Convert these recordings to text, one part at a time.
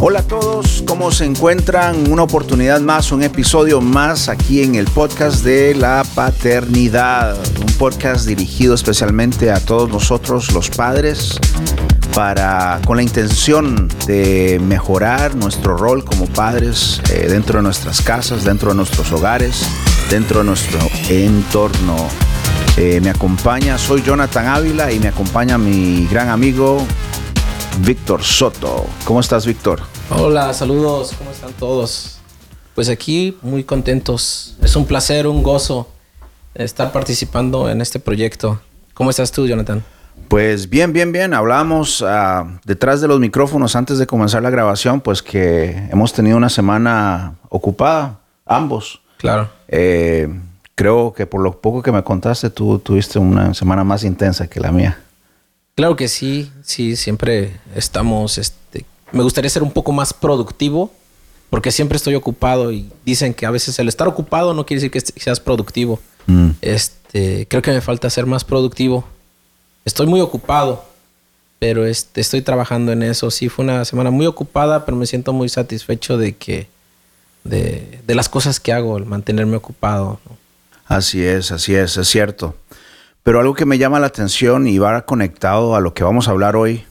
Hola a todos, ¿cómo se encuentran? Una oportunidad más, un episodio más aquí en el podcast de la paternidad. Un podcast dirigido especialmente a todos nosotros, los padres, para, con la intención de mejorar nuestro rol como padres eh, dentro de nuestras casas, dentro de nuestros hogares, dentro de nuestro entorno. Eh, me acompaña, soy Jonathan Ávila y me acompaña mi gran amigo Víctor Soto. ¿Cómo estás, Víctor? Hola, saludos, ¿cómo están todos? Pues aquí muy contentos. Es un placer, un gozo estar participando en este proyecto. ¿Cómo estás tú, Jonathan? Pues bien, bien, bien. Hablamos uh, detrás de los micrófonos antes de comenzar la grabación, pues que hemos tenido una semana ocupada, ambos. Claro. Eh, creo que por lo poco que me contaste, tú tuviste una semana más intensa que la mía. Claro que sí, sí, siempre estamos, este, me gustaría ser un poco más productivo, porque siempre estoy ocupado y dicen que a veces el estar ocupado no quiere decir que seas productivo. Mm. Este, creo que me falta ser más productivo. Estoy muy ocupado, pero este, estoy trabajando en eso. Sí, fue una semana muy ocupada, pero me siento muy satisfecho de que, de, de las cosas que hago, el mantenerme ocupado. Así es, así es, es cierto. Pero algo que me llama la atención y va conectado a lo que vamos a hablar hoy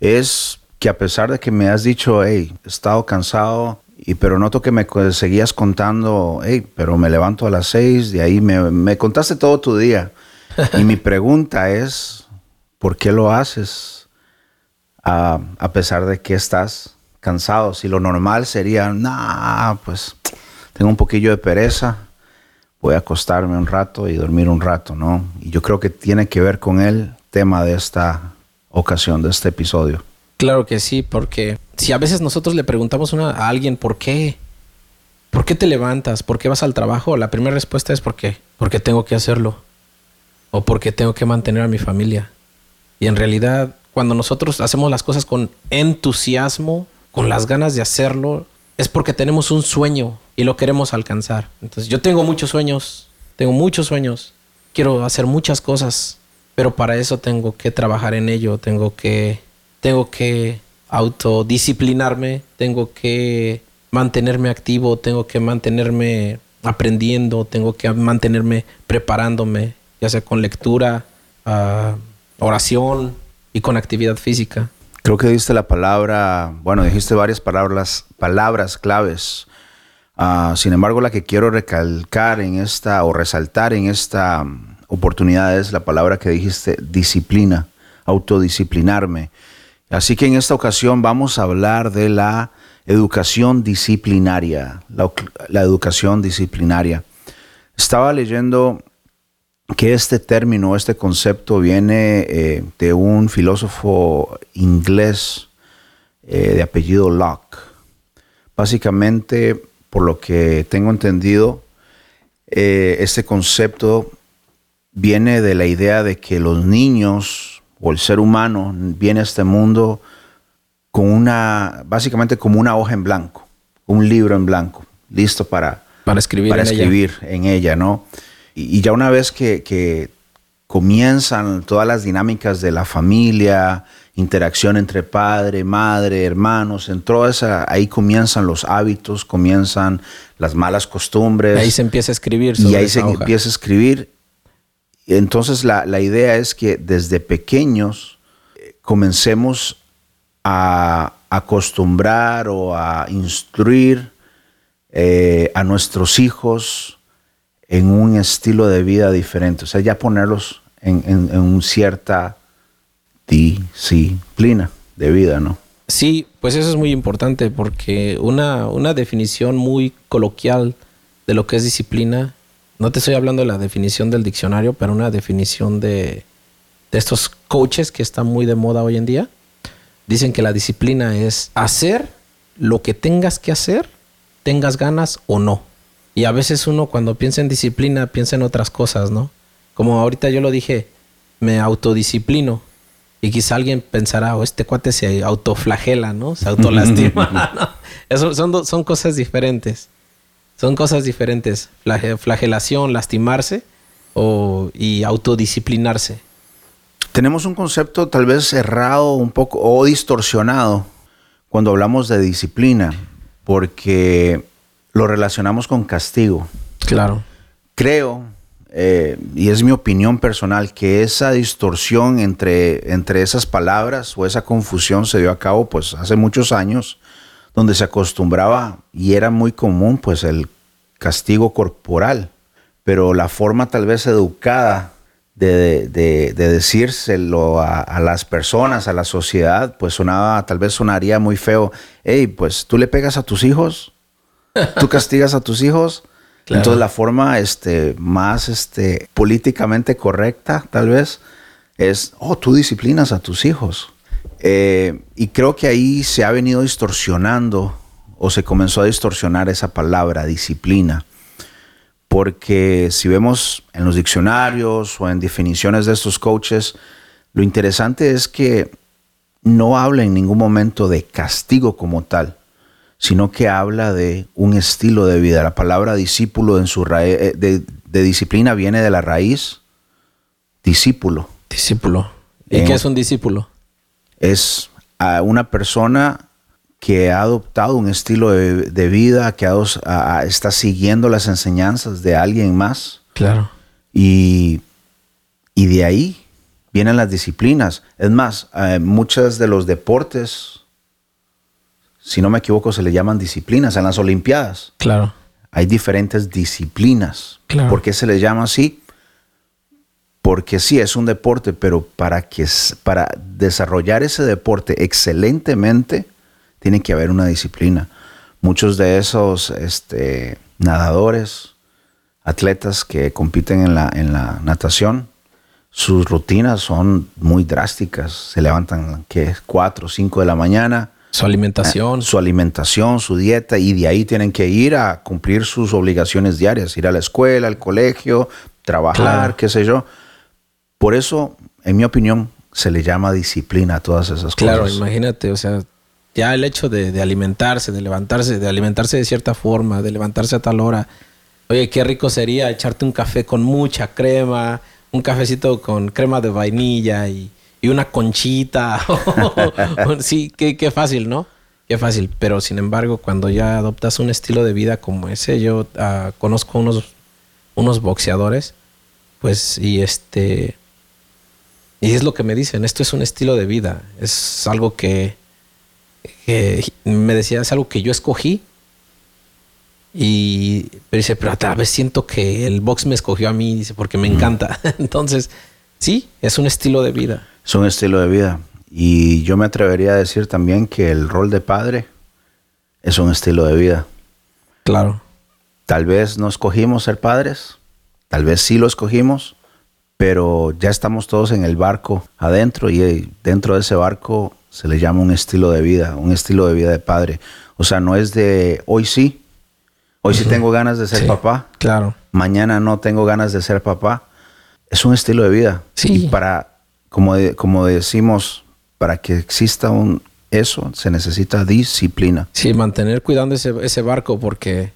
es que a pesar de que me has dicho, hey, he estado cansado, y pero noto que me seguías contando, hey, pero me levanto a las seis, de ahí me, me contaste todo tu día. y mi pregunta es, ¿por qué lo haces? A, a, pesar de que estás cansado. Si lo normal sería, nah, pues tengo un poquillo de pereza, voy a acostarme un rato y dormir un rato, ¿no? Y yo creo que tiene que ver con el tema de esta ocasión, de este episodio. Claro que sí, porque si a veces nosotros le preguntamos a alguien por qué, ¿por qué te levantas? ¿Por qué vas al trabajo? La primera respuesta es ¿por qué? Porque tengo que hacerlo. O porque tengo que mantener a mi familia. Y en realidad, cuando nosotros hacemos las cosas con entusiasmo, con las ganas de hacerlo, es porque tenemos un sueño y lo queremos alcanzar. Entonces yo tengo muchos sueños, tengo muchos sueños, quiero hacer muchas cosas, pero para eso tengo que trabajar en ello, tengo que, tengo que autodisciplinarme, tengo que mantenerme activo, tengo que mantenerme aprendiendo, tengo que mantenerme preparándome, ya sea con lectura, uh, oración y con actividad física. Creo que diste la palabra, bueno, dijiste varias palabras, palabras claves. Uh, sin embargo, la que quiero recalcar en esta o resaltar en esta um, oportunidad es la palabra que dijiste, disciplina, autodisciplinarme. Así que en esta ocasión vamos a hablar de la educación disciplinaria, la educación disciplinaria. Estaba leyendo que este término, este concepto viene eh, de un filósofo inglés eh, de apellido Locke. Básicamente, por lo que tengo entendido, eh, este concepto viene de la idea de que los niños o el ser humano viene a este mundo con una, básicamente como una hoja en blanco, un libro en blanco, listo para, para escribir, para en, escribir ella. en ella, ¿no? Y, ya una vez que, comienzan todas las dinámicas de la familia, interacción entre padre, madre, hermanos, en toda esa, ahí comienzan los hábitos, comienzan las malas costumbres. Ahí se empieza a escribir. y ahí se empieza a escribir. Entonces la, la, idea es que desde pequeños eh, comencemos a acostumbrar o a instruir eh, a nuestros hijos en un estilo de vida diferente. O sea, ya ponerlos en, en, una cierta disciplina de vida, ¿no? Sí, pues eso es muy importante porque una, una definición muy coloquial de lo que es disciplina, no te estoy hablando de la definición del diccionario, pero una definición de, de estos coaches que están muy de moda hoy en día, dicen que la disciplina es hacer lo que tengas que hacer, tengas ganas o no. Y a veces uno cuando piensa en disciplina piensa en otras cosas, ¿no? Como ahorita yo lo dije, me autodisciplino. Y quizá alguien pensará, oh, este cuate se autoflagela, ¿no? Se autolastima. ¿no? Eso son, son cosas diferentes. Son cosas diferentes. Flagelación, lastimarse o, y autodisciplinarse. Tenemos un concepto tal vez errado un poco o distorsionado cuando hablamos de disciplina, porque lo relacionamos con castigo. Claro. Creo, eh, y es mi opinión personal, que esa distorsión entre, entre esas palabras o esa confusión se dio a cabo pues hace muchos años, donde se acostumbraba y era muy común pues el castigo corporal, pero la forma tal vez educada de, decírselo a, las personas, a la sociedad, pues sonaba, tal vez sonaría muy feo. Hey, pues tú le pegas a tus hijos, tú castigas a tus hijos. Entonces la forma este, más este, políticamente correcta, tal vez, es, oh, tú disciplinas a tus hijos. Eh, y creo que ahí se ha venido distorsionando o se comenzó a distorsionar esa palabra, disciplina porque si vemos en los diccionarios o en definiciones de estos coaches, lo interesante es que no habla en ningún momento de castigo como tal, sino que habla de un estilo de vida. La palabra discípulo en su eh, de, disciplina viene de la raíz discípulo. Discípulo. ¿Y qué es un discípulo? Es una persona que ha adoptado un estilo de, vida, que está siguiendo las enseñanzas de alguien más. Claro. Y, de ahí vienen las disciplinas. Es más, eh, muchos de los deportes, si no me equivoco, se le llaman disciplinas en las Olimpiadas. Claro. Hay diferentes disciplinas. Claro. ¿Por qué se les llama así? Porque sí, es un deporte, pero para, que, para desarrollar ese deporte excelentemente, tiene que haber una disciplina. Muchos de esos este, nadadores, atletas que compiten en la, en la natación, sus rutinas son muy drásticas. Se levantan, que 4 o 5 de la mañana. Su alimentación. su alimentación, su dieta, y de ahí tienen que ir a cumplir sus obligaciones diarias, ir a la escuela, al colegio, trabajar, qué sé yo. Por eso, en mi opinión, se le llama disciplina a todas esas cosas. Claro, imagínate, o sea, ya el hecho de, alimentarse, de levantarse, de alimentarse de cierta forma, de levantarse a tal hora. Oye, qué rico sería echarte un café con mucha crema, un cafecito con crema de vainilla y, una conchita. sí, qué, fácil, ¿no? Qué fácil. Pero sin embargo, cuando ya adoptas un estilo de vida como ese, yo uh, conozco unos, unos boxeadores, pues, y este. Y es lo que me dicen, esto es un estilo de vida, es algo que, me decía, es algo que yo escogí. Y pero dice, pero a vez siento que el box me escogió a mí, dice, porque me encanta. Entonces, sí, es un estilo de vida. Es un estilo de vida. Y yo me atrevería a decir también que el rol de padre es un estilo de vida. Claro. Tal vez no escogimos ser padres, tal vez sí lo escogimos, pero ya estamos todos en el barco adentro y dentro de ese barco se le llama un estilo de vida, un estilo de vida de padre. O sea, no es de hoy sí, hoy sí tengo ganas de ser papá. Claro. Mañana no tengo ganas de ser papá. Es un estilo de vida. Sí. Y para, como, como decimos, para que exista un eso, se necesita disciplina. Sí, mantener cuidando ese, ese barco porque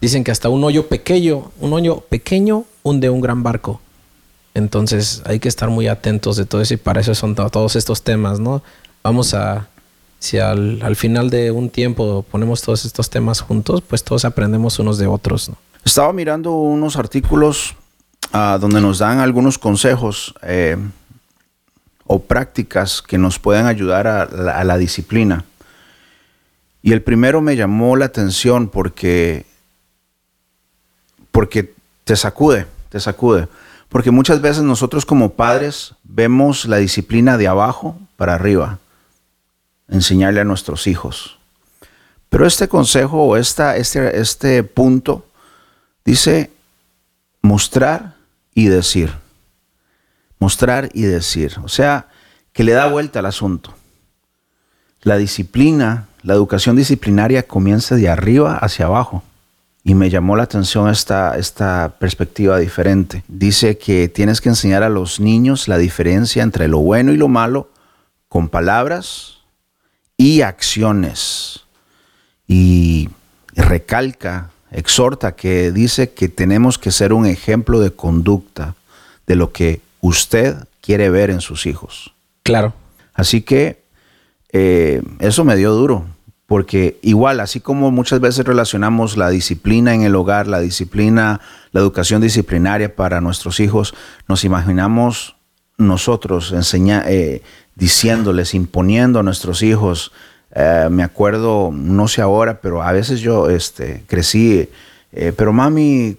dicen que hasta un hoyo pequeño, un hoyo pequeño hunde un gran barco. Entonces hay que estar muy atentos de todo eso y para eso son todos estos temas, ¿no? vamos a, si al, final de un tiempo ponemos todos estos temas juntos, pues todos aprendemos unos de otros. Estaba mirando unos artículos ah, donde nos dan algunos consejos eh, o prácticas que nos pueden ayudar a la, disciplina. Y el primero me llamó la atención porque, porque te sacude, te sacude. Porque muchas veces nosotros como padres vemos la disciplina de abajo para arriba enseñarle a nuestros hijos. Pero este consejo o esta, este, este punto dice mostrar y decir. Mostrar y decir. O sea, que le da vuelta al asunto. La disciplina, la educación disciplinaria comienza de arriba hacia abajo. Y me llamó la atención esta, esta perspectiva diferente. Dice que tienes que enseñar a los niños la diferencia entre lo bueno y lo malo con palabras, y acciones. Y recalca, exhorta que dice que tenemos que ser un ejemplo de conducta de lo que usted quiere ver en sus hijos. Claro. Así que eh, eso me dio duro, porque igual, así como muchas veces relacionamos la disciplina en el hogar, la disciplina, la educación disciplinaria para nuestros hijos, nos imaginamos nosotros enseña, eh, diciéndoles, imponiendo a nuestros hijos. Eh, me acuerdo, no sé ahora, pero a veces yo este, crecí, pero mami,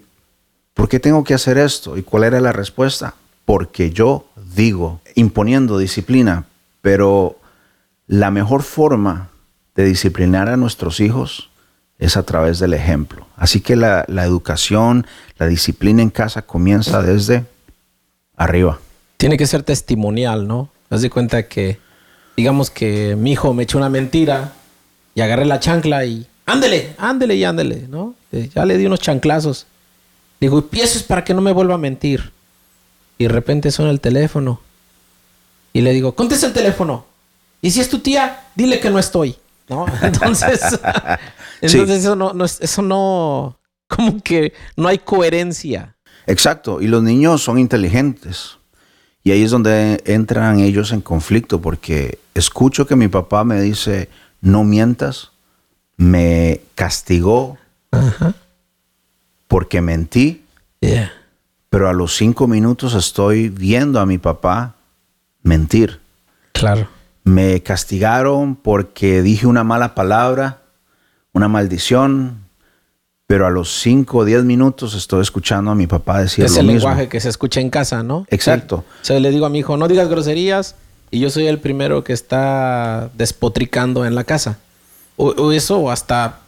¿por qué tengo que hacer esto? ¿Y cuál era la respuesta? Porque yo digo, imponiendo disciplina, pero la mejor forma de disciplinar a nuestros hijos es a través del ejemplo. Así que la, educación, la disciplina en casa comienza desde arriba. Tiene que ser testimonial, ¿no? Haz de cuenta que, digamos que mi hijo me echó una mentira y agarré la chancla y ándele, ándele y ándele, ¿no? Eh, ya le di unos chanclazos. Digo, y eso es para que no me vuelva a mentir. Y de repente suena el teléfono. Y le digo, contesta el teléfono. Y si es tu tía, dile que no estoy. ¿No? Entonces, entonces eso no, eso no, como que no hay coherencia. Exacto. Y los niños son inteligentes. Y ahí es donde entran ellos en conflicto, porque escucho que mi papá me dice, no mientas, me castigó porque mentí. Pero a los cinco minutos estoy viendo a mi papá mentir. Claro. Me castigaron porque dije una mala palabra, una maldición, pero a los cinco o diez minutos estoy escuchando a mi papá decir es el lenguaje que se escucha en casa, ¿no? Exacto. O sea, le digo a mi hijo, no digas groserías y yo soy el primero que está despotricando en la casa. O, eso hasta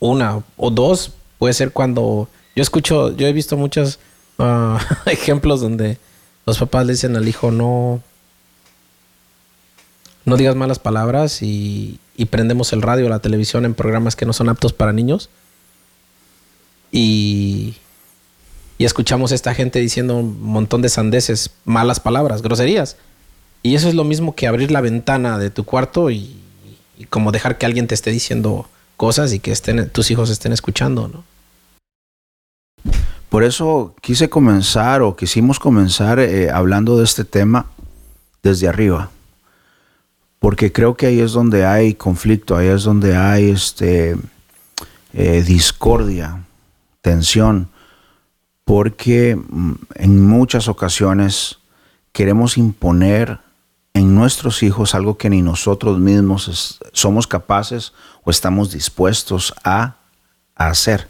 una o dos puede ser cuando yo escucho, yo he visto muchos ah, ejemplos donde los papás le dicen al hijo no no digas malas palabras y, prendemos el radio o la televisión en programas que no son aptos para niños. Y, y escuchamos a esta gente diciendo un montón de sandeces, malas palabras, groserías. Y eso es lo mismo que abrir la ventana de tu cuarto y, como dejar que alguien te esté diciendo cosas y que estén, tus hijos estén escuchando, ¿no? Por eso quise comenzar o quisimos comenzar eh, hablando de este tema desde arriba porque creo que ahí es donde hay conflicto, ahí es donde hay este, eh, discordia, tensión, porque mm, en muchas ocasiones queremos imponer en nuestros hijos algo que ni nosotros mismos somos capaces o estamos dispuestos a, hacer.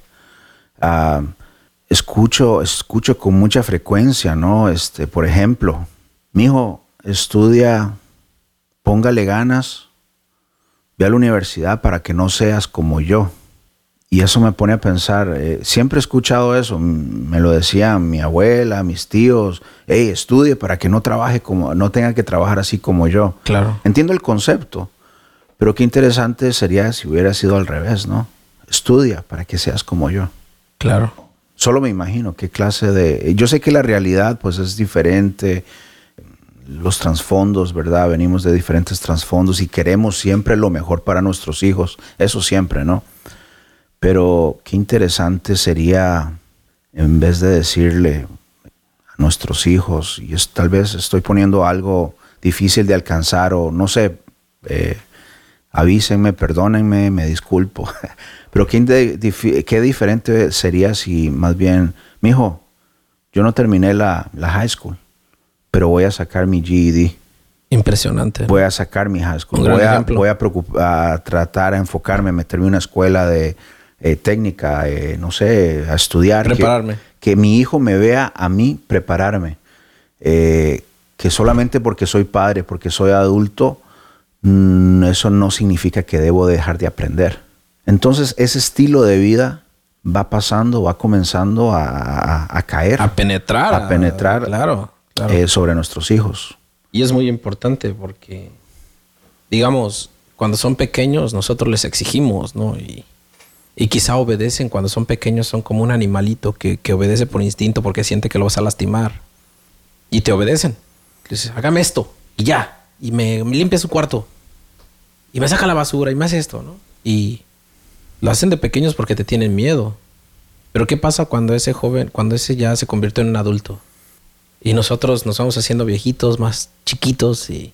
Escucho, escucho con mucha frecuencia, ¿no? Este, por ejemplo, mi hijo estudia póngale ganas, ve a la universidad para que no seas como yo. Y eso me pone a pensar, eh, siempre he escuchado eso, me lo decía mi abuela, mis tíos, hey, estudie para que no trabaje como, no tenga que trabajar así como yo. Claro. Entiendo el concepto, pero qué interesante sería si hubiera sido al revés, ¿no? Estudia para que seas como yo. Claro. Solo me imagino qué clase de... Yo sé que la realidad pues es diferente, los trasfondos, ¿verdad? Venimos de diferentes trasfondos y queremos siempre lo mejor para nuestros hijos, eso siempre, ¿no? Pero qué interesante sería, en vez de decirle a nuestros hijos, y es, tal vez estoy poniendo algo difícil de alcanzar o no sé, eh, avísenme, perdónenme, me disculpo, pero qué, qué diferente sería si más bien, mi hijo, yo no terminé la, la high school pero voy a sacar mi GED. Impresionante. Voy a sacar mi high school. Voy, a, voy a, tratar a enfocarme, a meterme en una escuela de eh, técnica, eh, no sé, a estudiar. Prepararme. Que, mi hijo me vea a mí prepararme. Eh, que solamente porque soy padre, porque soy adulto, mm, eso no significa que debo dejar de aprender. Entonces, ese estilo de vida va pasando, va comenzando a, caer. A penetrar. A penetrar. Claro. Eh, sobre nuestros hijos. Y es muy importante porque, digamos, cuando son pequeños nosotros les exigimos, ¿no? Y, quizá obedecen cuando son pequeños, son como un animalito que, obedece por instinto porque siente que lo vas a lastimar. Y te obedecen. dices, hágame esto y ya. Y me, limpia su cuarto. Y me saca la basura y me hace esto, ¿no? Y lo hacen de pequeños porque te tienen miedo. Pero ¿qué pasa cuando ese joven, cuando ese ya se convierte en un adulto? Y nosotros nos vamos haciendo viejitos, más chiquitos y,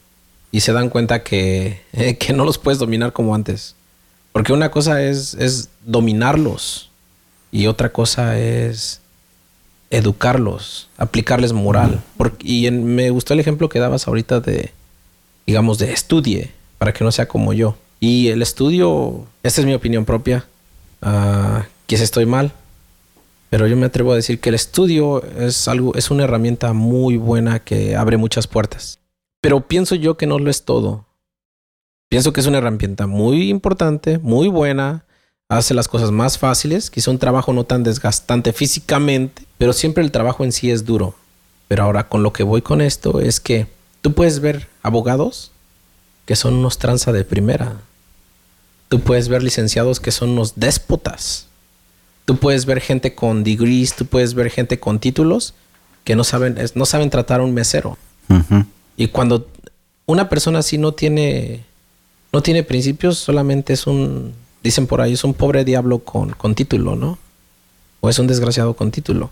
y se dan cuenta que, que no los puedes dominar como antes. Porque una cosa es, es dominarlos y otra cosa es educarlos, aplicarles moral. y me gustó el ejemplo que dabas ahorita de, digamos, de estudie, para que no sea como yo. Y el estudio, esta es mi opinión propia, uh, quizás estoy mal, pero yo me atrevo a decir que el estudio es algo, es una herramienta muy buena que abre muchas puertas. Pero pienso yo que no lo es todo. Pienso que es una herramienta muy importante, muy buena, hace las cosas más fáciles, quizá un trabajo no tan desgastante físicamente, pero siempre el trabajo en sí es duro. Pero ahora con lo que voy con esto es que tú puedes ver abogados que son unos tranza de primera. Tú puedes ver licenciados que son unos déspotas. Tú puedes ver gente con degrees, tú puedes ver gente con títulos que no saben, no saben tratar a un mesero. Y cuando una persona así no tiene, no tiene principios, solamente es un dicen por ahí, es un pobre diablo con, con título, ¿no? O es un desgraciado con título.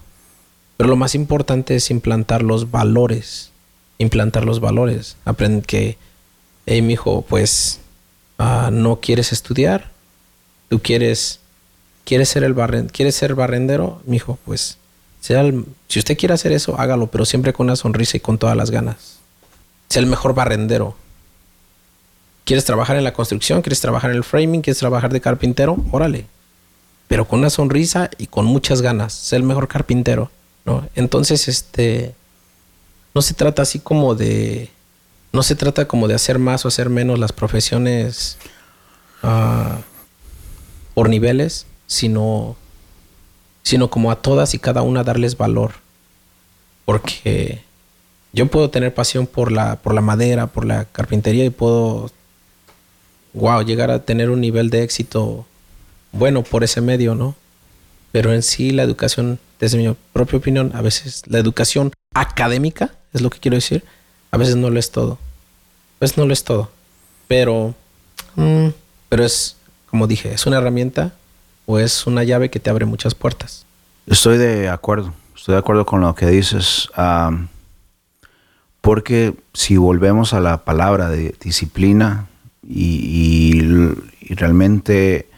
Pero lo más importante es implantar los valores. Implantar los valores. Aprende que, hey, mijo, pues ah, no quieres estudiar. Tú quieres, quieres ser el barren, quieres ser barrendero, pues sea si usted quiere hacer eso, hágalo, pero siempre con una sonrisa y con todas las ganas. Sea el mejor barrendero. ¿Quieres trabajar en la construcción? ¿Quieres trabajar en el framing? ¿Quieres trabajar de carpintero? Órale. Pero con una sonrisa y con muchas ganas. Sé el mejor carpintero. ¿no? Entonces, este. No se trata así como de. No se trata como de hacer más o hacer menos las profesiones uh, por niveles, sino. Sino como a todas y cada una darles valor. Porque yo puedo tener pasión por la, por la madera, por la carpintería y puedo wow, llegar a tener un nivel de éxito bueno por ese medio, ¿no? Pero en sí la educación, desde mi propia opinión, a veces la educación académica, es lo que quiero decir, a veces no lo es todo. A veces no lo es todo. Pero, mm, pero es, como dije, es una herramienta o es una llave que te abre muchas puertas. Estoy de acuerdo, estoy de acuerdo con lo que dices. porque si volvemos a la palabra de disciplina, y, realmente,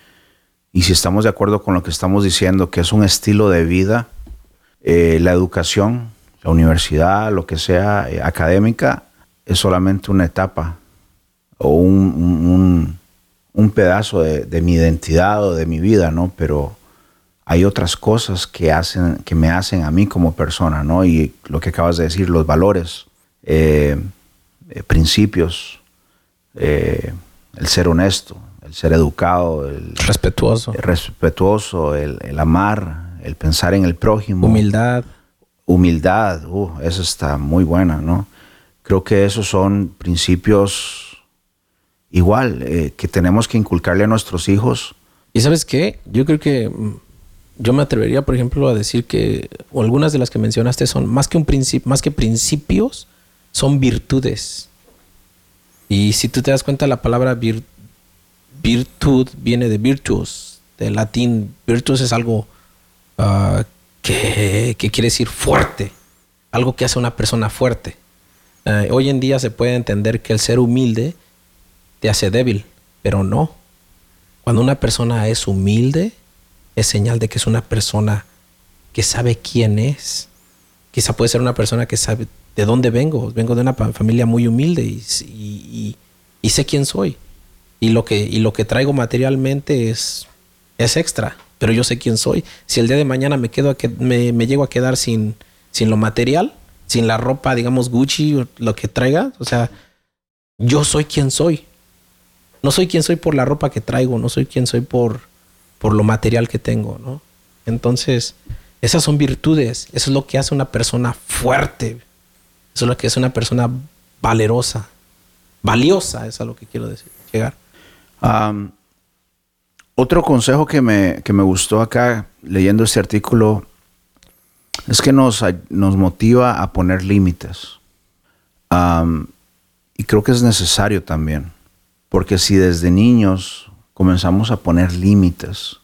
y si estamos de acuerdo con lo que estamos diciendo, que es un estilo de vida, eh, la educación, la universidad, lo que sea eh, académica, es solamente una etapa o un, un, pedazo de, de, mi identidad o de mi vida, ¿no? Pero hay otras cosas que, hacen, que me hacen a mí como persona, ¿no? Y lo que acabas de decir, los valores, eh, principios, eh, el ser honesto, el ser educado, el respetuoso, el, respetuoso, el, amar, el pensar en el prójimo. Humildad. Humildad, uh, eso está muy buena, ¿no? Creo que esos son principios igual eh, que tenemos que inculcarle a nuestros hijos. Y sabes qué, yo creo que mm, yo me atrevería, por ejemplo, a decir que algunas de las que mencionaste son más que un principio, más que principios, son virtudes. Y si tú te das cuenta, la palabra virtud viene de virtus, del latín. Virtus es algo ah, que, quiere decir fuerte, algo que hace una persona fuerte. Eh, hoy en día se puede entender que el ser humilde te hace débil, pero no. Cuando una persona es humilde, es señal de que es una persona que sabe quién es. Quizá puede ser una persona que sabe de dónde vengo. Vengo de una familia muy humilde y, sé quién soy. Y lo, que, traigo materialmente es extra, pero yo sé quién soy. Si el día de mañana me, quedo a que, me, llego a quedar sin, sin lo material, sin la ropa, digamos, Gucci, lo que traiga, o sea, yo soy quien soy. No soy quien soy por la ropa que traigo, no soy quien soy por, por lo material que tengo, ¿no? Entonces, esas son virtudes, eso es lo que hace una persona fuerte. Eso es lo que es una persona valerosa, valiosa, es a lo que quiero decir, llegar. Otro consejo que me, que me, gustó acá leyendo este artículo es que nos, nos motiva a poner límites. y creo que es necesario también, porque si desde niños comenzamos a poner límites,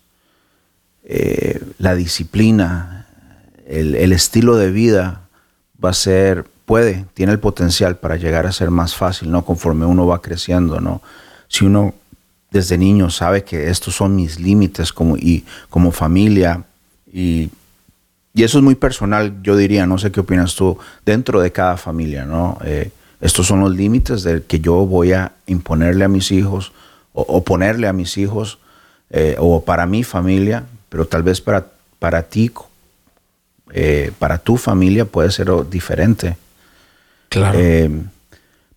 eh, la disciplina, el, el estilo de vida va a ser puede, tiene el potencial para llegar a ser más fácil, ¿no? Conforme uno va creciendo, ¿no? Si uno desde niño sabe que estos son mis límites como, y, como familia y, y, eso es muy personal, yo diría, no sé qué opinas tú, dentro de cada familia, ¿no? Eh, estos son los límites de que yo voy a imponerle a mis hijos o, ponerle a mis hijos eh, o para mi familia, pero tal vez para, para ti, eh, para tu familia puede ser diferente. Claro.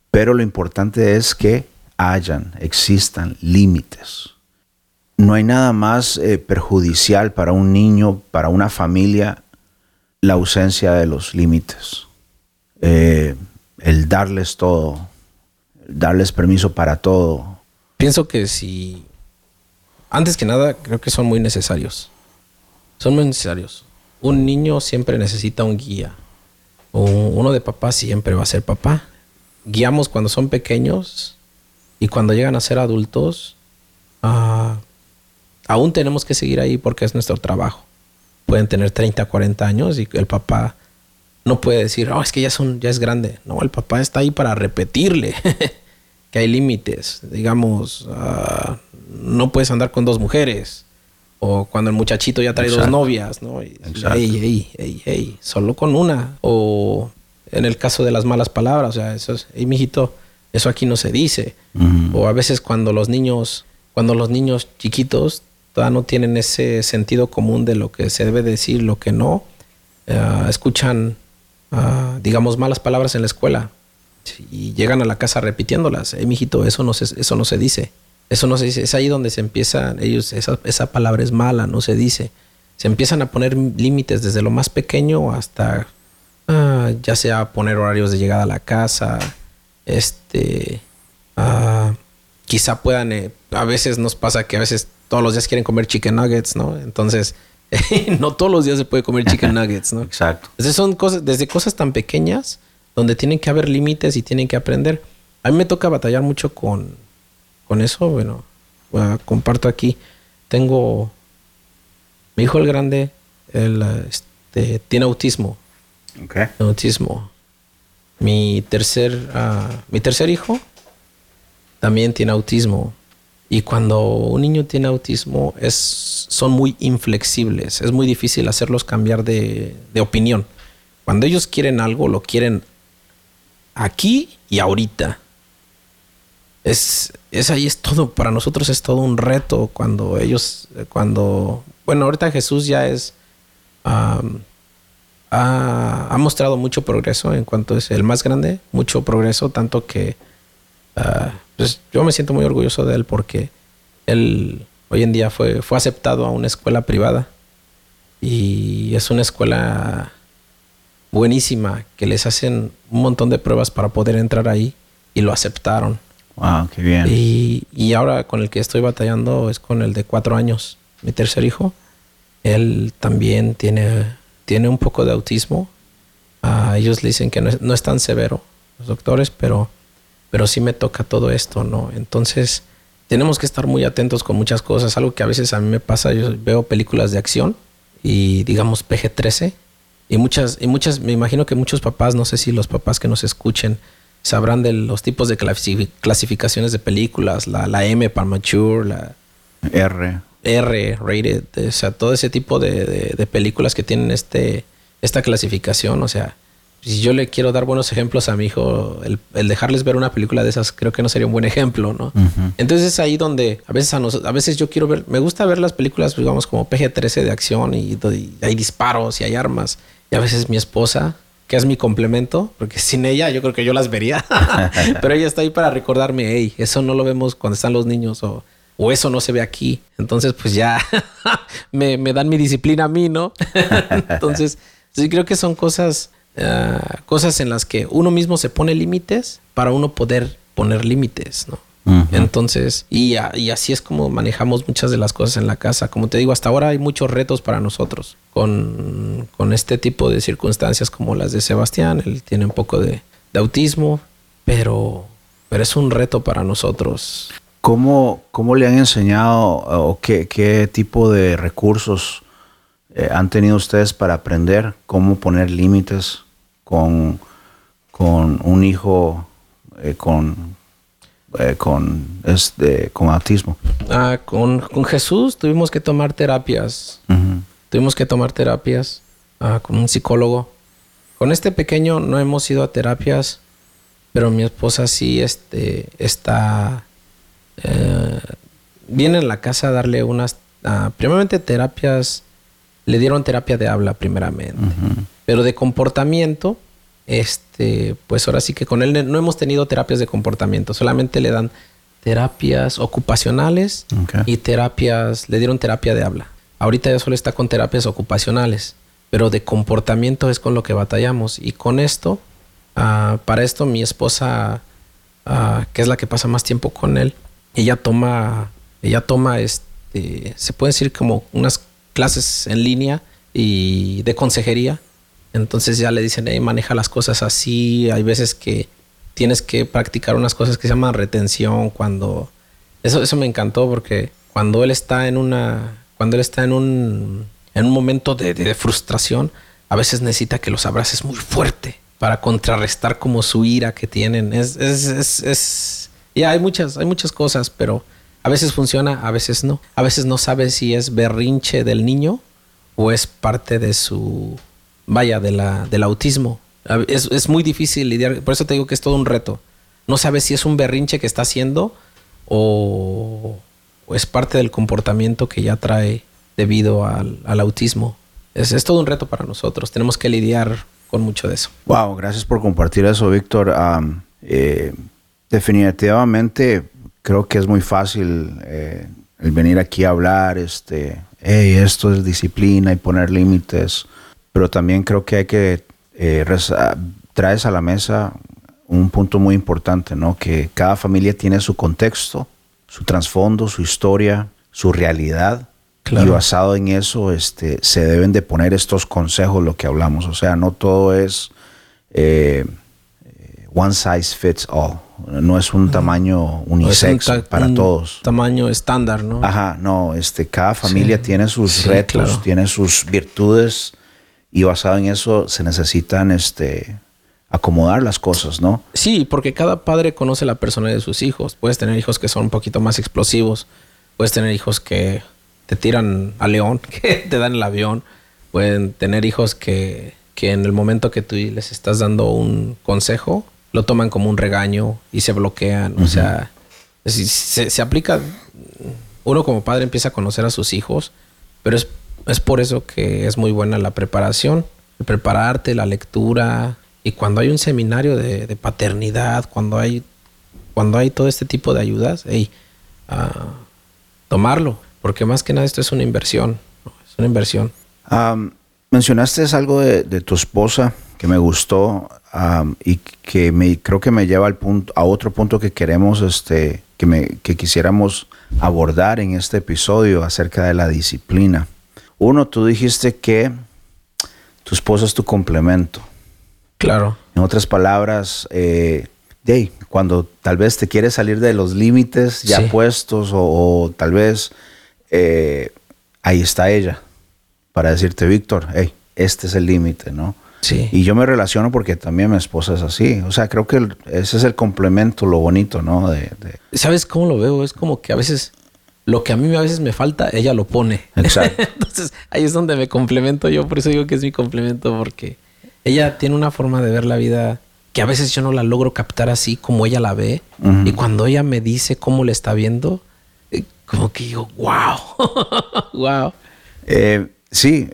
pero lo importante es que hayan, existan límites. No hay nada más eh, perjudicial para un niño, para una familia, la ausencia de los límites. Eh, el darles todo, darles permiso para todo. Pienso que si, antes que nada, creo que son muy necesarios. Son muy necesarios. Un niño siempre necesita un guía. uno de papá siempre va a ser papá. Guiamos cuando son pequeños y cuando llegan a ser adultos, ah, aún tenemos que seguir ahí porque es nuestro trabajo. Pueden tener 30, 40 años y el papá no puede decir, oh, es que ya, son, ya es grande. No, el papá está ahí para repetirle que hay límites. Digamos, ah, no puedes andar con dos mujeres. O cuando el muchachito ya trae dos novias, ¿no? Y, ey, ey, ey, solo con una. O en el caso de las malas palabras, o sea, eso es, hey, mijito, eso aquí no se dice. O a veces cuando los niños, cuando los niños chiquitos todavía no tienen ese sentido común de lo que se debe decir, lo que no, eh, escuchan, ah, digamos, malas palabras en la escuela y llegan a la casa repitiéndolas. Eh, mijito, eso no se, eso no se dice. Eso no se dice. Es ahí donde se empiezan, ellos, esa, esa palabra es mala, no se dice. Se empiezan a poner límites desde lo más pequeño hasta, ah, ya sea poner horarios de llegada a la casa, este, uh, quizá puedan, eh, a veces nos pasa que a veces todos los días quieren comer chicken nuggets, ¿no? Entonces, no todos los días se puede comer chicken nuggets, ¿no? Exacto. Entonces son cosas, desde cosas tan pequeñas donde tienen que haber límites y tienen que aprender. A mí me toca batallar mucho con, con eso. Bueno, comparto aquí. Tengo mi hijo el grande, él este, tiene autismo. Okay. Autismo. Mi tercer, ah, mi tercer hijo también tiene autismo. Y cuando un niño tiene autismo, es, son muy inflexibles. Es muy difícil hacerlos cambiar de, opinión. Cuando ellos quieren algo, lo quieren aquí y ahorita. Es, es ahí, es todo. Para nosotros es todo un reto cuando ellos, cuando, bueno, ahorita Jesús ya es, ha, mostrado mucho progreso en cuanto es el más grande, mucho progreso, tanto que ah, pues yo me siento muy orgulloso de él porque él hoy en día fue, fue aceptado a una escuela privada y es una escuela buenísima que les hacen un montón de pruebas para poder entrar ahí y lo aceptaron. Wow, qué bien. Y, y ahora con el que estoy batallando es con el de cuatro años, mi tercer hijo. Él también tiene tiene un poco de autismo. a ellos le dicen que no es, tan severo, los doctores, pero, pero sí me toca todo esto, ¿no? Entonces, tenemos que estar muy atentos con muchas cosas. Algo que a veces a mí me pasa, yo veo películas de acción y digamos PG-13 y muchas, y muchas, me imagino que muchos papás, no sé si los papás que nos escuchen, sabrán de los tipos de clasificaciones de películas, la, la M para mature, la R. R rated, o sea, todo ese tipo de, películas que tienen este, esta clasificación, o sea, si yo le quiero dar buenos ejemplos a mi hijo, el, dejarles ver una película de esas creo que no sería un buen ejemplo, ¿no? Entonces es ahí donde a veces, a, veces yo quiero ver, me gusta ver las películas, digamos, como PG-13 de acción y, y, hay disparos y hay armas. Y a veces mi esposa, que es mi complemento, porque sin ella yo creo que yo las vería, pero ella está ahí para recordarme, hey, eso no lo vemos cuando están los niños o o eso no se ve aquí. Entonces, pues ya me, dan mi disciplina a mí, ¿no? Entonces, sí creo que son cosas, ah, cosas en las que uno mismo se pone límites para uno poder poner límites, ¿no? Entonces, y, y, así es como manejamos muchas de las cosas en la casa. Como te digo, hasta ahora hay muchos retos para nosotros con, con este tipo de circunstancias como las de Sebastián. Él tiene un poco de, de autismo, pero, pero es un reto para nosotros ¿Cómo, ¿Cómo, le han enseñado o qué, tipo de recursos eh, han tenido ustedes para aprender cómo poner límites con, con un hijo eh, con, eh, con, este, con autismo? Ah, con, con Jesús tuvimos que tomar terapias. Tuvimos que tomar terapias ah, con un psicólogo. Con este pequeño no hemos ido a terapias, pero mi esposa sí este, está... Eh, viene en la casa a darle unas... Uh, primeramente terapias... Le dieron terapia de habla primeramente. Pero de comportamiento, este, pues ahora sí que con él no hemos tenido terapias de comportamiento. Solamente le dan terapias ocupacionales y terapias... Le dieron terapia de habla. Ahorita ya solo está con terapias ocupacionales pero de comportamiento es con lo que batallamos. Y con esto, uh, para esto mi esposa, uh, que es la que pasa más tiempo con él, ella toma, ella toma, este, se puede decir como unas clases en línea y de consejería. Entonces ya le dicen, hey, maneja las cosas así. Hay veces que tienes que practicar unas cosas que se llaman retención. Cuando eso, eso me encantó porque cuando él está en una, cuando él está en un en un momento de, frustración, a veces necesita que los abraces muy fuerte para contrarrestar como su ira que tienen. Es, es, es, es... ya hay muchas, hay muchas cosas, pero a veces funciona, a veces no. A veces no sabe si es berrinche del niño o es parte de su, vaya, de la, del autismo. Es, es muy difícil lidiar, por eso te digo que es todo un reto. No sabes si es un berrinche que está haciendo o, es parte del comportamiento que ya trae debido al, autismo. Es, es, todo un reto para nosotros. Tenemos que lidiar con mucho de eso. Wow, gracias por compartir eso, Víctor. Eh, definitivamente creo que es muy fácil eh, el venir aquí a hablar, este, hey, esto es disciplina y poner límites, pero también creo que hay que eh, traes a la mesa un punto muy importante, ¿no? Que cada familia tiene su contexto, su trasfondo, su historia, su realidad y basado en eso, este, se deben de poner estos consejos, lo que hablamos. O sea, no todo es eh, one size fits all. No es un tamaño unisex para todos. Tamaño estándar, ¿no? Ajá, no. Este, cada familia tiene sus retos, tiene sus virtudes y basado en eso se necesitan, este, acomodar las cosas, ¿no? Sí, porque cada padre conoce la persona de sus hijos. Puedes tener hijos que son un poquito más explosivos. Puedes tener hijos que te tiran a león, que te dan el avión. Pueden tener hijos que, que en el momento que tú les estás dando un consejo, lo toman como un regaño y se bloquean. O sea, se, se, aplica. Uno como padre empieza a conocer a sus hijos, pero es, es por eso que es muy buena la preparación, el prepararte, la lectura. Y cuando hay un seminario de, de paternidad, cuando hay, cuando hay todo este tipo de ayudas, hey, uh, tomarlo porque más que nada esto es una inversión, es una inversión. mencionaste algo de, tu esposa que me gustó y que me, creo que me lleva al punto, a otro punto que queremos, este, que, me, que quisiéramos abordar en este episodio acerca de la disciplina. Uno, tú dijiste que tu esposa es tu complemento. Claro. En otras palabras, eh, cuando tal vez te quieres salir de los límites ya puestos o, tal vez eh, ahí está ella para decirte, Víctor, hey, este es el límite, ¿no? Sí. Y yo me relaciono porque también mi esposa es así. O sea, creo que ese es el complemento, lo bonito, ¿no? De, ¿Sabes cómo lo veo? Es como que a veces lo que a mí a veces me falta, ella lo pone. Exacto. Entonces ahí es donde me complemento yo. Por eso digo que es mi complemento, porque ella tiene una forma de ver la vida que a veces yo no la logro captar así como ella la ve. Y cuando ella me dice cómo le está viendo, como que digo, wow, wow. Eh, sí,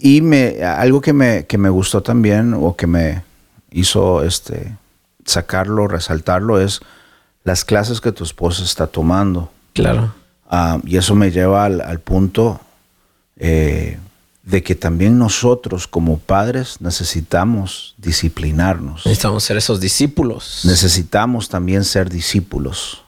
y, me, algo que me, que me gustó también o que me hizo este, sacarlo, resaltarlo, es las clases que tu esposa está tomando. Claro. Ah, y eso me lleva al, punto eh, de que también nosotros como padres necesitamos disciplinarnos. Necesitamos ser esos discípulos. Necesitamos también ser discípulos.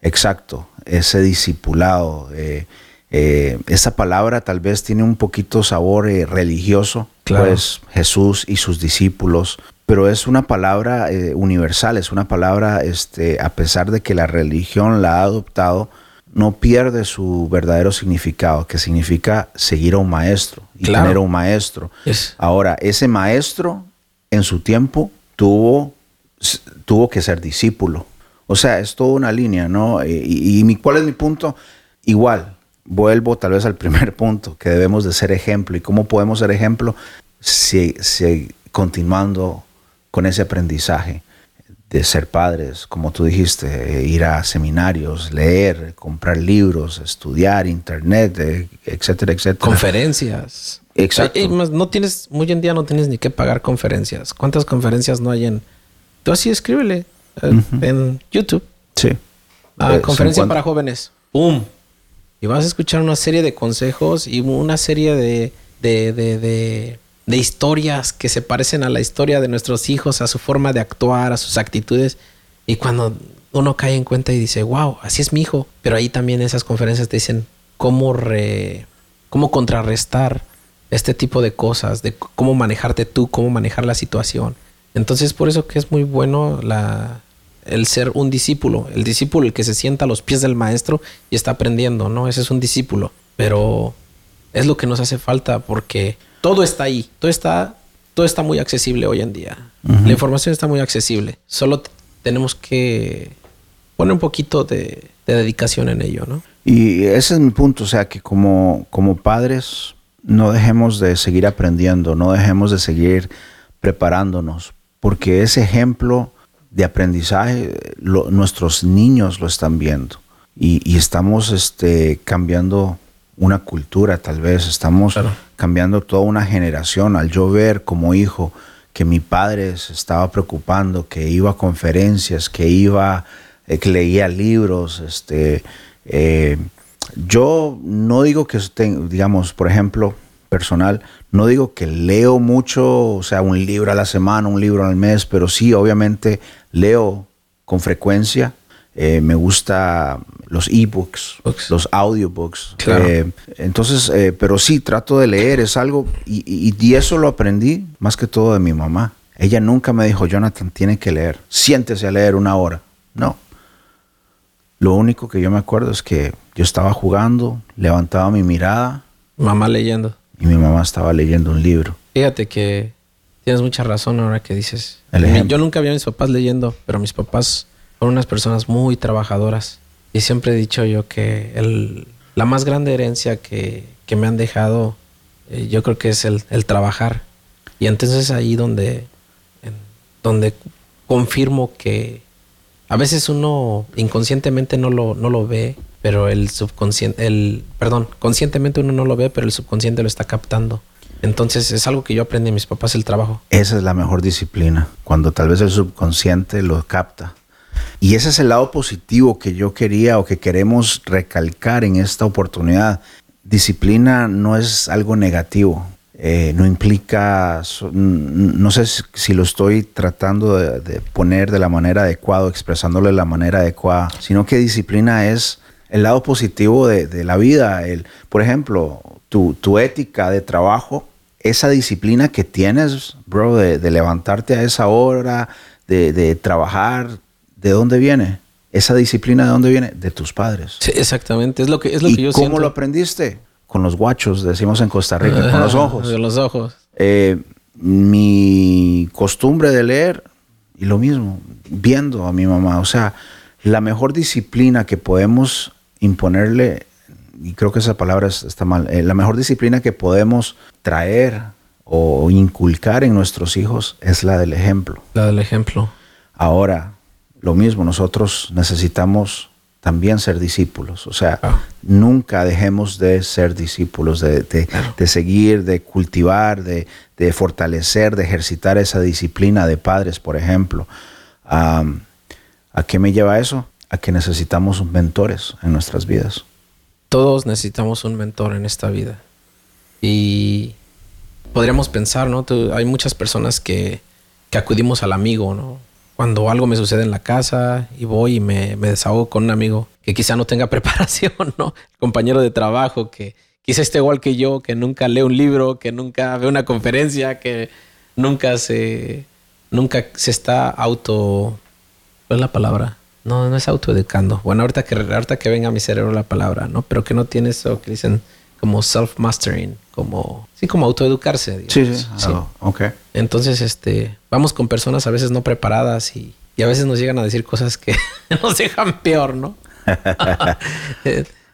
Exacto, ese discipulado. Eh, eh, esa palabra tal vez tiene un poquito sabor eh, religioso, pues Jesús y sus discípulos, pero es una palabra universal, es una palabra, este, a pesar de que la religión la ha adoptado, no pierde su verdadero significado, que significa seguir a un maestro y tener un maestro. Ahora, ese maestro en su tiempo tuvo tuvo que ser discípulo. O sea, es toda una línea, ¿no? Y, mi, cuál es mi punto? Igual, vuelvo tal vez al primer punto, que debemos de ser ejemplo. ¿Y cómo podemos ser ejemplo? Si, si continuando con ese aprendizaje de ser padres, como tú dijiste, ir a seminarios, leer, comprar libros, estudiar, internet, eh, etcétera, etcétera. Conferencias. Exacto. no tienes, hoy en día no tienes ni que pagar conferencias. ¿Cuántas conferencias no hay en... Tú así escríbele eh, en YouTube. Sí. Ah, conferencia para jóvenes. ¡Pum! Y vas a escuchar una serie de consejos y una serie de, de, de de historias que se parecen a la historia de nuestros hijos, a su forma de actuar, a sus actitudes. Y cuando uno cae en cuenta y dice, wow, así es mi hijo. Pero ahí también esas conferencias te dicen cómo, re, cómo contrarrestar este tipo de cosas, de cómo manejarte tú, cómo manejar la situación. Entonces, por eso que es muy bueno la, el ser un discípulo. El discípulo, el que se sienta a los pies del maestro y está aprendiendo, ¿no? Ese es un discípulo. Pero es lo que nos hace falta porque todo está ahí, todo está, todo está muy accesible hoy en día. La información está muy accesible. Solo tenemos que poner un poquito de, dedicación en ello, ¿no? Y ese es mi punto, o sea, que como, como padres no dejemos de seguir aprendiendo, no dejemos de seguir preparándonos, porque ese ejemplo de aprendizaje nuestros niños lo están viendo y, estamos este, cambiando una cultura tal vez, estamos cambiando toda una generación. Al yo ver como hijo que mi padre se estaba preocupando, que iba a conferencias, que iba, eh, que leía libros, este, eh, yo no digo que, digamos, por ejemplo, personal, no digo que leo mucho, o sea, un libro a la semana, un libro al mes, pero sí, obviamente, leo con frecuencia. Eh, me gusta los ebooks, los audiobooks. Eh, entonces, eh, pero sí, trato de leer, es algo, y, y, eso lo aprendí más que todo de mi mamá. Ella nunca me dijo, Jonathan, tiene que leer, siéntese a leer una hora. No. Lo único que yo me acuerdo es que yo estaba jugando, levantaba mi mirada. Mamá leyendo. Y mi mamá estaba leyendo un libro. Fíjate que tienes mucha razón ahora que dices. yo nunca vi a mis papás leyendo, pero mis papás fueron unas personas muy trabajadoras y siempre he dicho yo que el, la más grande herencia que, que me han dejado, eh, yo creo que es el, el, trabajar. Y entonces ahí donde, donde confirmo que a veces uno inconscientemente no lo, no lo ve, pero el subconsciente, el, perdón, conscientemente uno no lo ve, pero el subconsciente lo está captando. Entonces es algo que yo aprendí de mis papás, el trabajo. Esa es la mejor disciplina, cuando tal vez el subconsciente lo capta. Y ese es el lado positivo que yo quería o que queremos recalcar en esta oportunidad. Disciplina no es algo negativo, eh, no implica, no sé si lo estoy tratando de, poner de la manera adecuada, expresándolo de la manera adecuada, sino que disciplina es el lado positivo de, la vida. El, por ejemplo, tu, tu, ética de trabajo, esa disciplina que tienes, bro, de, de levantarte a esa hora, de, trabajar ¿De dónde viene? Esa disciplina de dónde viene? De tus padres. Sí, exactamente. Es lo que, es lo que yo ¿Cómo lo aprendiste? Con los guachos, decimos en Costa Rica, con los ojos. Con los ojos. Eh, mi costumbre de leer, y lo mismo, viendo a mi mamá. O sea, la mejor disciplina que podemos imponerle, y creo que esa palabra está mal, eh, la mejor disciplina que podemos traer o inculcar en nuestros hijos es la del ejemplo. La del ejemplo. Ahora, lo mismo, nosotros necesitamos también ser discípulos. O sea, ah. nunca dejemos de ser discípulos, de, seguir, de cultivar, de, fortalecer, de ejercitar esa disciplina de padres, por ejemplo. ¿A qué me lleva eso? A que necesitamos mentores en nuestras vidas. Todos necesitamos un mentor en esta vida. Y podríamos pensar, ¿no? hay muchas personas que, que acudimos al amigo, ¿no? Cuando algo me sucede en la casa y voy y me, desahogo con un amigo que quizá no tenga preparación, ¿no? Compañero de trabajo que quizá esté igual que yo, que nunca lee un libro, que nunca ve una conferencia, que nunca se, nunca se está auto... ¿Cuál es la palabra? No, no es autoeducando. Bueno, ahorita que, ahorita que venga a mi cerebro la palabra, ¿no? Pero que no tiene eso que dicen como self-mastering, como, sí, como autoeducarse. Sí, sí, sí. Oh, ok. Entonces, este, vamos con personas a veces no preparadas y, y a veces nos llegan a decir cosas que nos dejan peor, ¿no?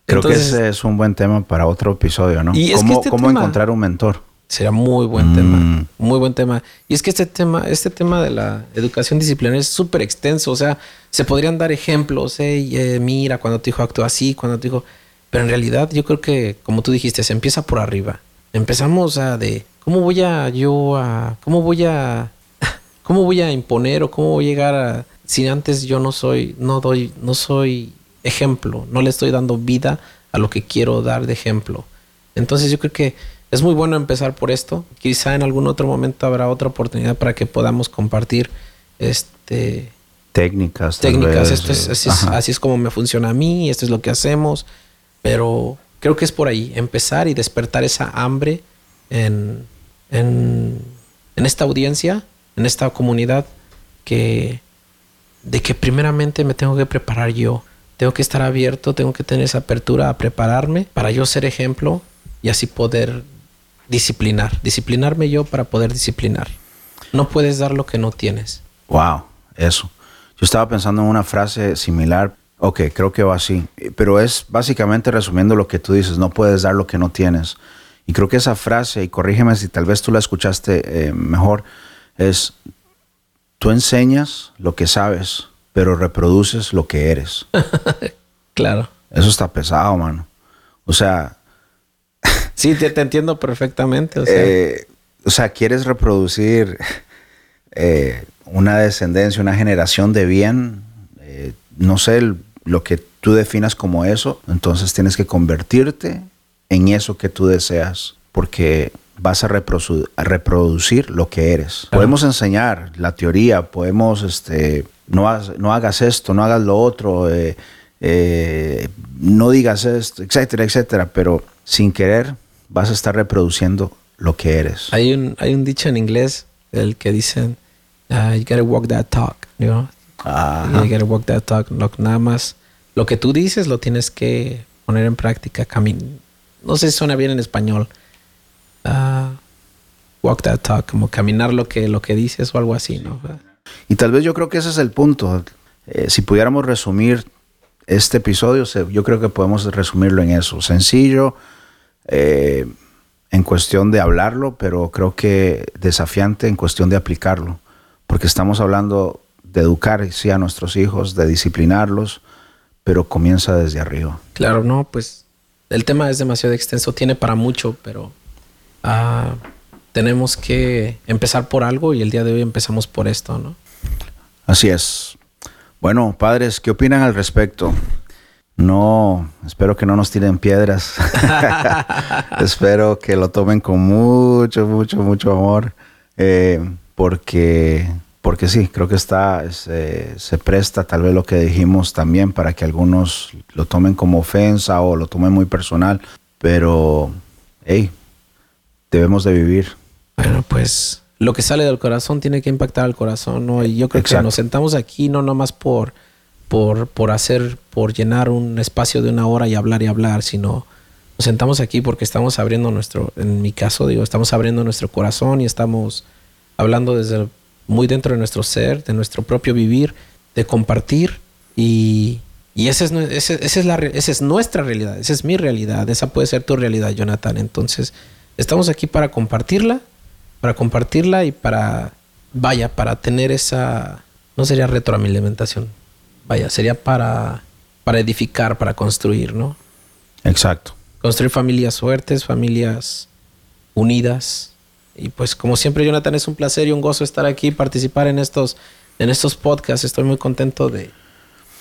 Creo que ese es un buen tema para otro episodio, ¿no? Y ¿Cómo, este cómo encontrar un mentor? Será muy buen tema, mm. muy buen tema. Y es que este tema, este tema de la educación disciplinaria es súper extenso. O sea, se podrían dar ejemplos. Eh, mira, cuando tu hijo actúa así, cuando tu hijo. Pero en realidad, yo creo que, como tú dijiste, se empieza por arriba. Empezamos a de cómo voy a yo a, cómo voy a, cómo voy a imponer o cómo voy a llegar a, si antes yo no soy, no doy, no soy ejemplo, no le estoy dando vida a lo que quiero dar de ejemplo. Entonces yo creo que es muy bueno empezar por esto. Quizá en algún otro momento habrá otra oportunidad para que podamos compartir este técnicas. Técnicas, esto es, así, es, como me funciona a mí, esto es lo que hacemos. Pero creo que es por ahí, empezar y despertar esa hambre en, en, en esta audiencia, en esta comunidad, que de que primeramente me tengo que preparar yo tengo que estar abierto, tengo que tener esa apertura a prepararme para yo ser ejemplo y así poder disciplinar, disciplinarme yo para poder disciplinar. No puedes dar lo que no tienes. Wow, eso. Yo estaba pensando en una frase similar. Ok, creo que va así. Pero es básicamente resumiendo lo que tú dices, no puedes dar lo que no tienes. Y creo que esa frase, y corrígeme si tal vez tú la escuchaste eh, mejor, es, tú enseñas lo que sabes, pero reproduces lo que eres. claro. Eso está pesado, mano. O sea... sí, te, entiendo perfectamente. O sea, eh, o sea quieres reproducir eh, una descendencia, una generación de bien. No sé lo que tú definas como eso. Entonces tienes que convertirte en eso que tú deseas. Porque vas a, reproducir lo que eres. Podemos enseñar la teoría, podemos este, no, no hagas esto, no hagas lo otro, eh, eh, no digas esto, etcétera, etcétera, pero sin querer vas a estar reproduciendo lo que eres. Hay un, hay un dicho en inglés, el que dicen, uh, you gotta walk that talk, you know? You gotta walk that talk. nada más, lo que tú dices lo tienes que poner en práctica. no sé si suena bien en español. Uh, walk that talk, como caminar lo que, lo que dices o algo así, ¿no? Y tal vez yo creo que ese es el punto. Eh, si pudiéramos resumir este episodio, yo creo que podemos resumirlo en eso. Sencillo, eh, en cuestión de hablarlo, pero creo que desafiante en cuestión de aplicarlo. Porque estamos hablando de educar sí, a nuestros hijos, de disciplinarlos, pero comienza desde arriba. Claro, no, pues el tema es demasiado extenso, tiene para mucho, pero ah, tenemos que empezar por algo y el día de hoy empezamos por esto, ¿no? Así es. Bueno, padres, ¿qué opinan al respecto? No, espero que no nos tiren piedras. espero que lo tomen con mucho, mucho, mucho amor. Eh, porque, porque sí, creo que está, se, se, presta tal vez lo que dijimos también para que algunos lo tomen como ofensa o lo tomen muy personal. Pero, hey, debemos de vivir bueno, pues lo que sale del corazón tiene que impactar al corazón, ¿no? Y yo creo que nos sentamos aquí no nomás por, por, por hacer, por llenar un espacio de una hora y hablar y hablar, sino nos sentamos aquí porque estamos abriendo nuestro, en mi caso digo, estamos abriendo nuestro corazón y estamos hablando desde muy dentro de nuestro ser, de nuestro propio vivir, de compartir y, y esa es, esa, es la, esa es nuestra realidad, esa es mi realidad, esa puede ser tu realidad, Jonathan. Entonces, estamos aquí para compartirla para compartirla y para, vaya, para tener esa, no sería retroalimentación, vaya, sería para, para edificar, para construir, ¿no? Exacto. Construir familias fuertes, familias unidas. Y pues como siempre, Jonathan, es un placer y un gozo estar aquí, participar en estos, en estos podcasts. Estoy muy contento de,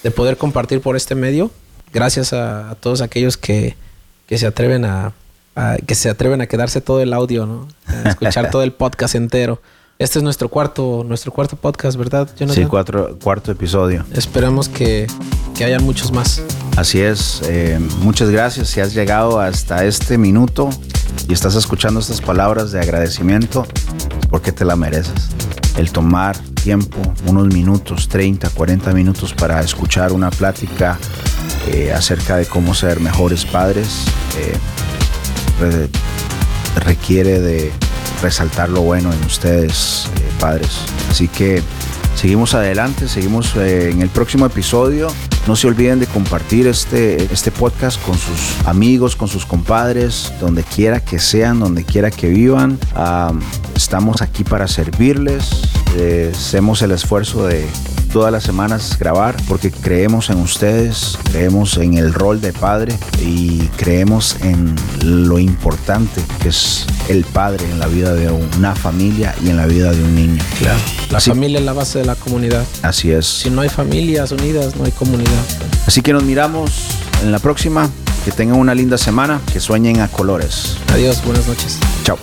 de poder compartir por este medio. Gracias a, a todos aquellos que, que se atreven a, que se atreven a quedarse todo el audio, ¿no? A escuchar todo el podcast entero. Este es nuestro cuarto, nuestro cuarto podcast, ¿verdad, Sí, cuatro, cuarto episodio. Esperamos que, que hayan muchos más. Así es. Eh, muchas gracias si has llegado hasta este minuto y estás escuchando estas palabras de agradecimiento porque te la mereces. El tomar tiempo, unos minutos, 30, 40 minutos para escuchar una plática eh, acerca de cómo ser mejores padres. Eh, requiere de resaltar lo bueno en ustedes, eh, padres. Así que seguimos adelante, seguimos eh, en el próximo episodio. No se olviden de compartir este, este podcast con sus amigos, con sus compadres, donde quiera que sean, donde quiera que vivan. estamos aquí para servirles. Eh, hacemos el esfuerzo de todas las semanas grabar porque creemos en ustedes, creemos en el rol de padre y creemos en lo importante que es el padre en la vida de una familia y en la vida de un niño. Claro. La familia es la base de la comunidad. Así es. Si no hay familias unidas, no hay comunidad. Así que nos miramos en la próxima. Que tengan una linda semana, que sueñen a colores. Adiós, buenas noches. Chao.